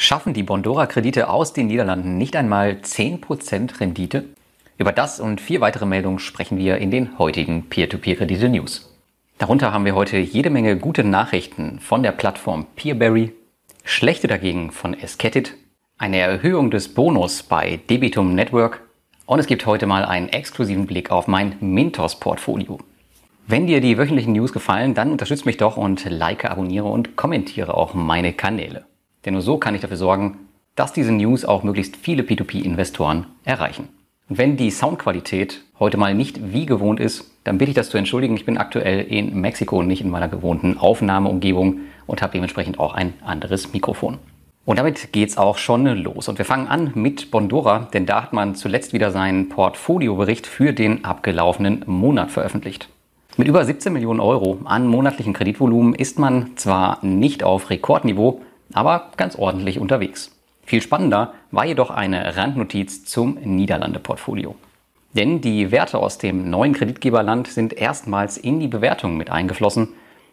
Schaffen die Bondora-Kredite aus den Niederlanden nicht einmal 10% Rendite? Über das und vier weitere Meldungen sprechen wir in den heutigen Peer-to-Peer-Kredite-News. Darunter haben wir heute jede Menge gute Nachrichten von der Plattform Peerberry, schlechte dagegen von Esketit, eine Erhöhung des Bonus bei Debitum Network und es gibt heute mal einen exklusiven Blick auf mein Mintos-Portfolio. Wenn dir die wöchentlichen News gefallen, dann unterstütze mich doch und like, abonniere und kommentiere auch meine Kanäle. Denn nur so kann ich dafür sorgen, dass diese News auch möglichst viele P2P-Investoren erreichen. Und wenn die Soundqualität heute mal nicht wie gewohnt ist, dann bitte ich das zu entschuldigen. Ich bin aktuell in Mexiko und nicht in meiner gewohnten Aufnahmeumgebung und habe dementsprechend auch ein anderes Mikrofon. Und damit geht's auch schon los. Und wir fangen an mit Bondora, denn da hat man zuletzt wieder seinen Portfoliobericht für den abgelaufenen Monat veröffentlicht. Mit über 17 Millionen Euro an monatlichem Kreditvolumen ist man zwar nicht auf Rekordniveau, aber ganz ordentlich unterwegs. Viel spannender war jedoch eine Randnotiz zum Niederlande-Portfolio. Denn die Werte aus dem neuen Kreditgeberland sind erstmals in die Bewertung mit eingeflossen.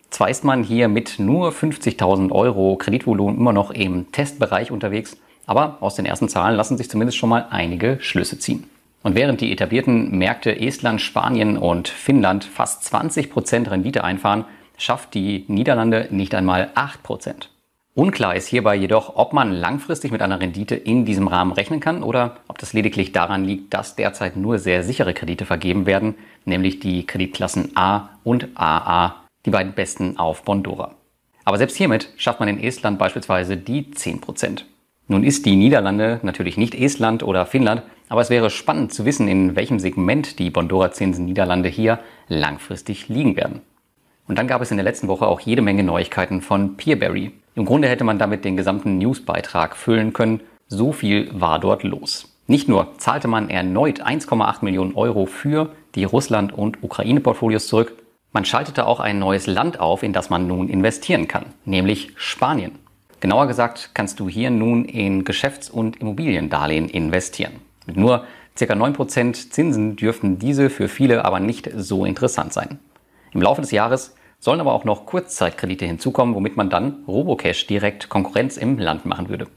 Zwar ist man hier mit nur 50.000 Euro Kreditvolumen immer noch im Testbereich unterwegs, aber aus den ersten Zahlen lassen sich zumindest schon mal einige Schlüsse ziehen. Und während die etablierten Märkte Estland, Spanien und Finnland fast 20% Rendite einfahren, schafft die Niederlande nicht einmal 8%. Unklar ist hierbei jedoch, ob man langfristig mit einer Rendite in diesem Rahmen rechnen kann oder ob das lediglich daran liegt, dass derzeit nur sehr sichere Kredite vergeben werden, nämlich die Kreditklassen A und AA, die beiden besten auf Bondora. Aber selbst hiermit schafft man in Estland beispielsweise die 10%. Nun ist die Niederlande natürlich nicht Estland oder Finnland, aber es wäre spannend zu wissen, in welchem Segment die Bondora-Zinsen Niederlande hier langfristig liegen werden. Und dann gab es in der letzten Woche auch jede Menge Neuigkeiten von Peerberry. Im Grunde hätte man damit den gesamten Newsbeitrag füllen können. So viel war dort los. Nicht nur zahlte man erneut 1,8 Millionen Euro für die Russland- und Ukraine-Portfolios zurück, man schaltete auch ein neues Land auf, in das man nun investieren kann, nämlich Spanien. Genauer gesagt kannst du hier nun in Geschäfts- und Immobiliendarlehen investieren. Mit nur ca. 9% Zinsen dürften diese für viele aber nicht so interessant sein. Im Laufe des Jahres sollen aber auch noch Kurzzeitkredite hinzukommen, womit man dann Robocash direkt Konkurrenz im Land machen würde.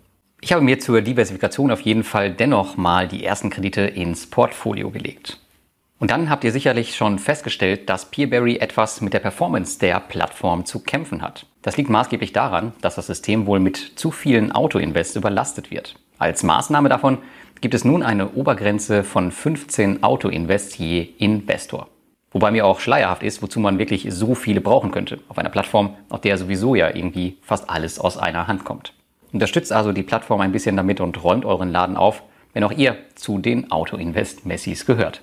Ich habe mir zur Diversifikation auf jeden Fall dennoch mal die ersten Kredite ins Portfolio gelegt. Und dann habt ihr sicherlich schon festgestellt, dass Peerberry etwas mit der Performance der Plattform zu kämpfen hat. Das liegt maßgeblich daran, dass das System wohl mit zu vielen Autoinvests überlastet wird. Als Maßnahme davon gibt es nun eine Obergrenze von 15 Autoinvests je Investor. Wobei mir auch schleierhaft ist, wozu man wirklich so viele brauchen könnte. Auf einer Plattform, auf der sowieso ja irgendwie fast alles aus einer Hand kommt. Unterstützt also die Plattform ein bisschen damit und räumt euren Laden auf, wenn auch ihr zu den Auto-Invest-Messis gehört.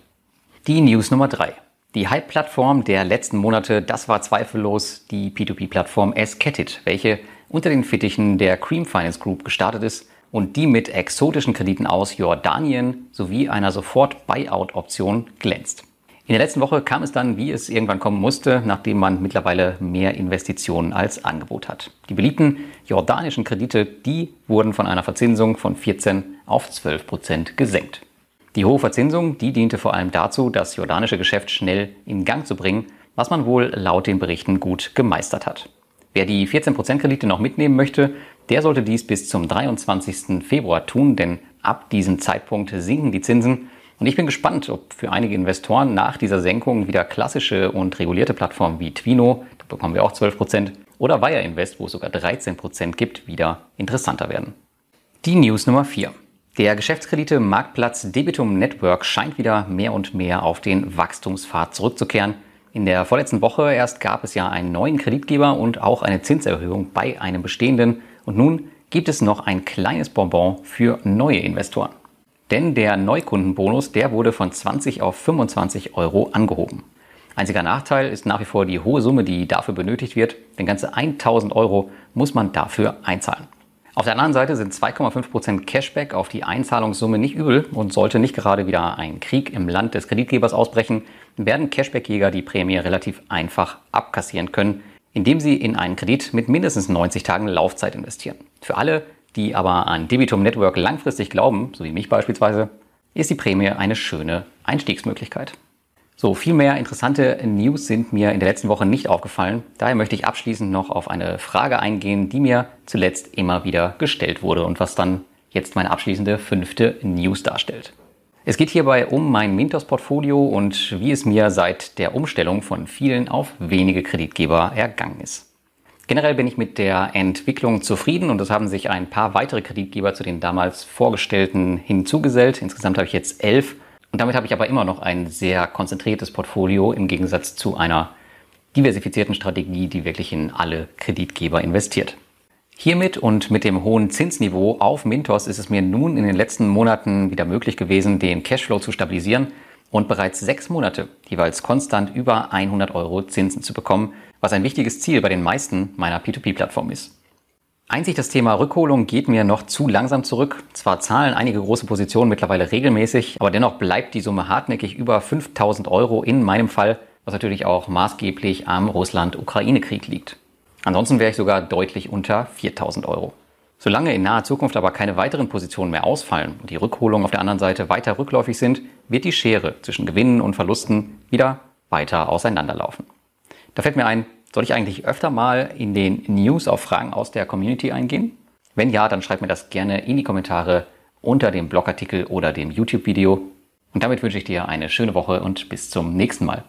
Die News Nummer 3. Die Hype-Plattform der letzten Monate, das war zweifellos die P2P-Plattform S-Kettit, welche unter den Fittichen der Cream Finance Group gestartet ist und die mit exotischen Krediten aus Jordanien sowie einer Sofort-Buyout-Option glänzt. In der letzten Woche kam es dann, wie es irgendwann kommen musste, nachdem man mittlerweile mehr Investitionen als Angebot hat. Die beliebten jordanischen Kredite, die wurden von einer Verzinsung von 14 auf 12 Prozent gesenkt. Die hohe Verzinsung, die diente vor allem dazu, das jordanische Geschäft schnell in Gang zu bringen, was man wohl laut den Berichten gut gemeistert hat. Wer die 14% Kredite noch mitnehmen möchte, der sollte dies bis zum 23. Februar tun, denn ab diesem Zeitpunkt sinken die Zinsen und ich bin gespannt, ob für einige Investoren nach dieser Senkung wieder klassische und regulierte Plattformen wie Twino, da bekommen wir auch 12%, oder Wire Invest, wo es sogar 13% gibt, wieder interessanter werden. Die News Nummer 4. Der Geschäftskredite Marktplatz Debitum Network scheint wieder mehr und mehr auf den Wachstumspfad zurückzukehren. In der vorletzten Woche erst gab es ja einen neuen Kreditgeber und auch eine Zinserhöhung bei einem bestehenden. Und nun gibt es noch ein kleines Bonbon für neue Investoren. Denn der Neukundenbonus, der wurde von 20 auf 25 Euro angehoben. Einziger Nachteil ist nach wie vor die hohe Summe, die dafür benötigt wird, denn ganze 1000 Euro muss man dafür einzahlen. Auf der anderen Seite sind 2,5% Cashback auf die Einzahlungssumme nicht übel und sollte nicht gerade wieder ein Krieg im Land des Kreditgebers ausbrechen, werden Cashbackjäger die Prämie relativ einfach abkassieren können, indem sie in einen Kredit mit mindestens 90 Tagen Laufzeit investieren. Für alle, die aber an Debitum Network langfristig glauben, so wie mich beispielsweise, ist die Prämie eine schöne Einstiegsmöglichkeit. So, viel mehr interessante News sind mir in der letzten Woche nicht aufgefallen. Daher möchte ich abschließend noch auf eine Frage eingehen, die mir zuletzt immer wieder gestellt wurde und was dann jetzt meine abschließende fünfte News darstellt. Es geht hierbei um mein Mintos-Portfolio und wie es mir seit der Umstellung von vielen auf wenige Kreditgeber ergangen ist. Generell bin ich mit der Entwicklung zufrieden und es haben sich ein paar weitere Kreditgeber zu den damals vorgestellten hinzugesellt. Insgesamt habe ich jetzt elf und damit habe ich aber immer noch ein sehr konzentriertes Portfolio im Gegensatz zu einer diversifizierten Strategie, die wirklich in alle Kreditgeber investiert. Hiermit und mit dem hohen Zinsniveau auf Mintos ist es mir nun in den letzten Monaten wieder möglich gewesen, den Cashflow zu stabilisieren und bereits sechs Monate jeweils konstant über 100 Euro Zinsen zu bekommen, was ein wichtiges Ziel bei den meisten meiner P2P-Plattformen ist. Einzig das Thema Rückholung geht mir noch zu langsam zurück. Zwar zahlen einige große Positionen mittlerweile regelmäßig, aber dennoch bleibt die Summe hartnäckig über 5000 Euro in meinem Fall, was natürlich auch maßgeblich am Russland-Ukraine-Krieg liegt. Ansonsten wäre ich sogar deutlich unter 4000 Euro. Solange in naher Zukunft aber keine weiteren Positionen mehr ausfallen und die Rückholungen auf der anderen Seite weiter rückläufig sind, wird die Schere zwischen Gewinnen und Verlusten wieder weiter auseinanderlaufen. Da fällt mir ein, soll ich eigentlich öfter mal in den News auf Fragen aus der Community eingehen? Wenn ja, dann schreibt mir das gerne in die Kommentare unter dem Blogartikel oder dem YouTube-Video. Und damit wünsche ich dir eine schöne Woche und bis zum nächsten Mal.